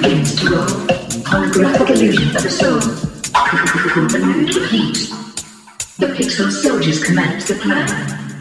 begins to grow. Holographic illusion of the soul. the mood repeats. The pixel soldiers command the plan.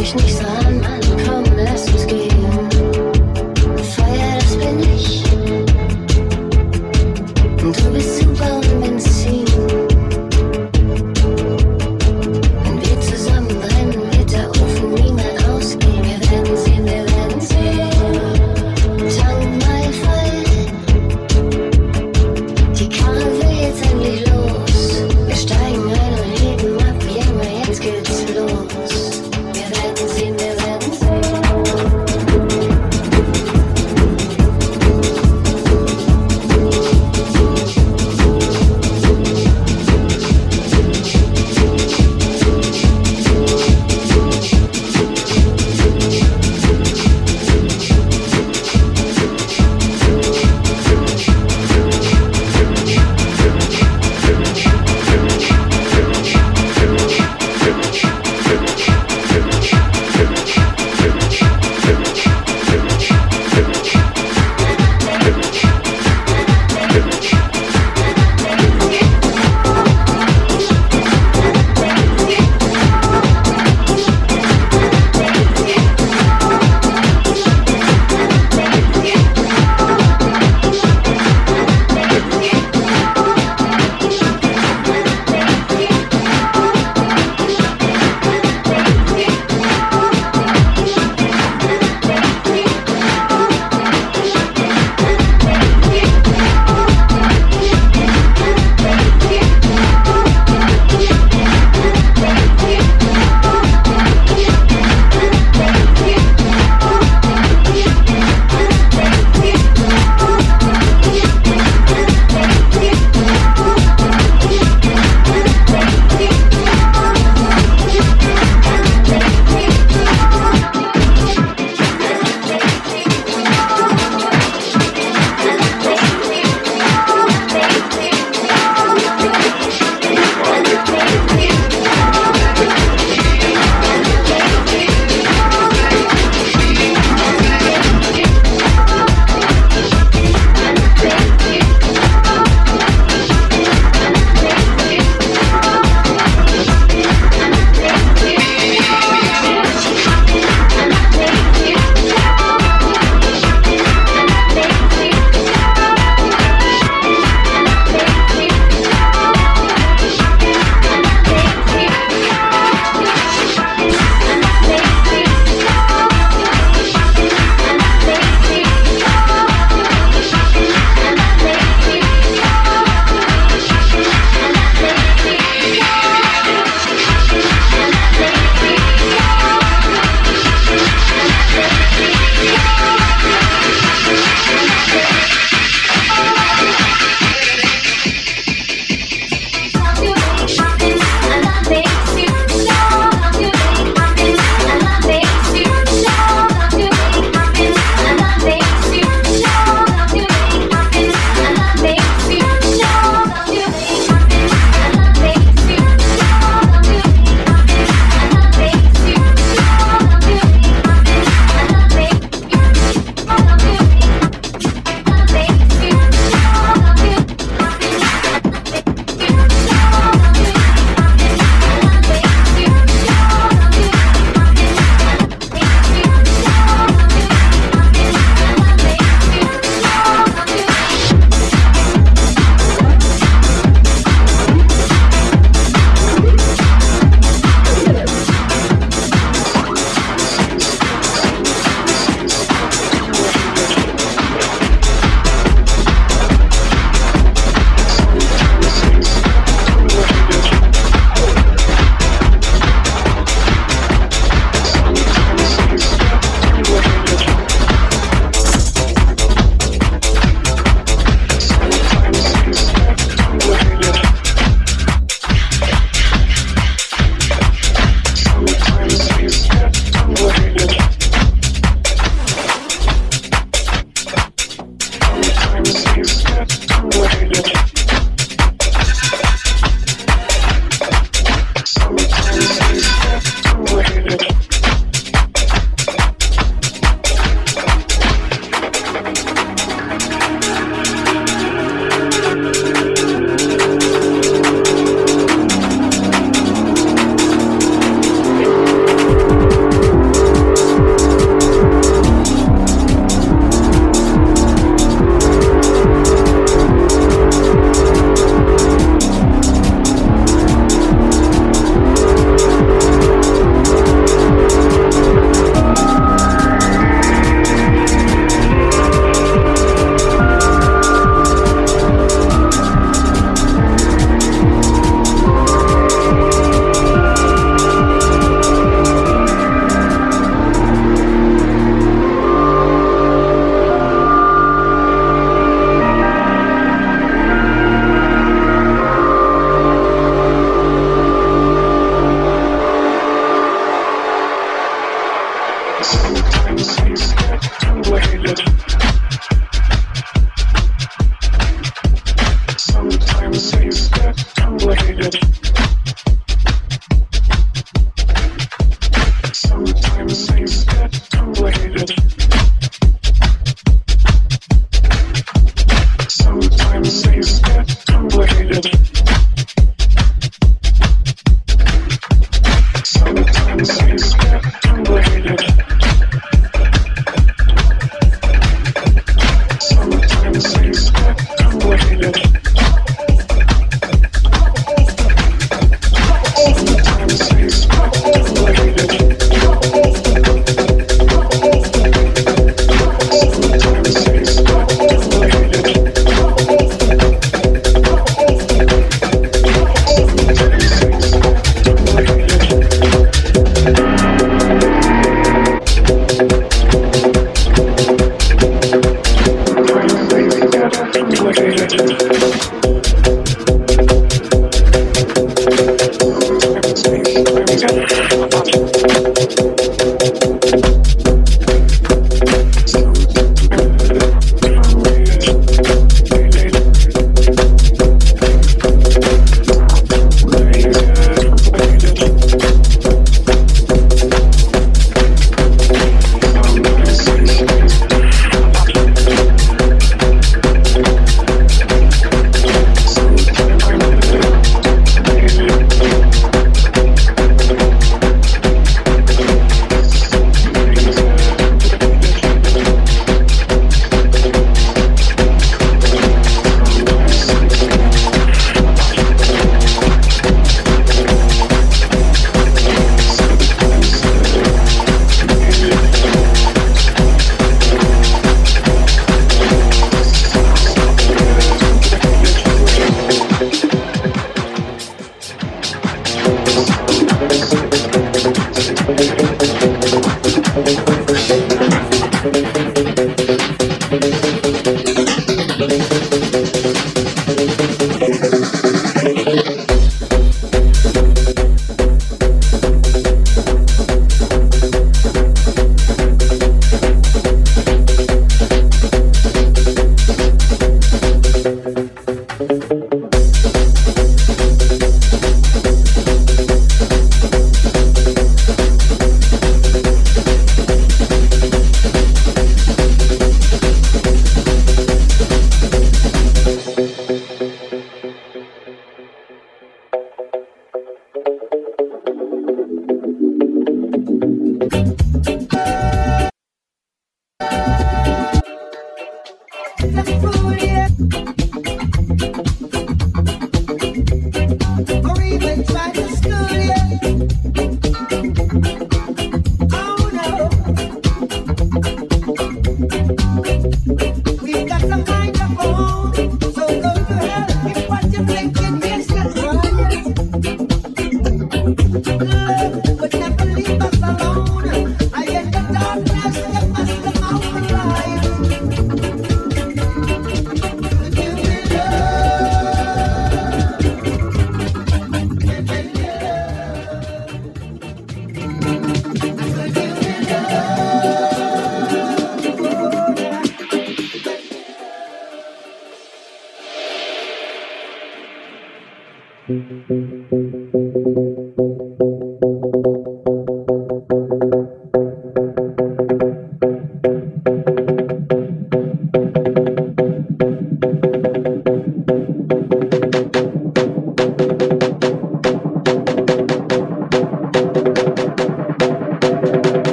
wish me some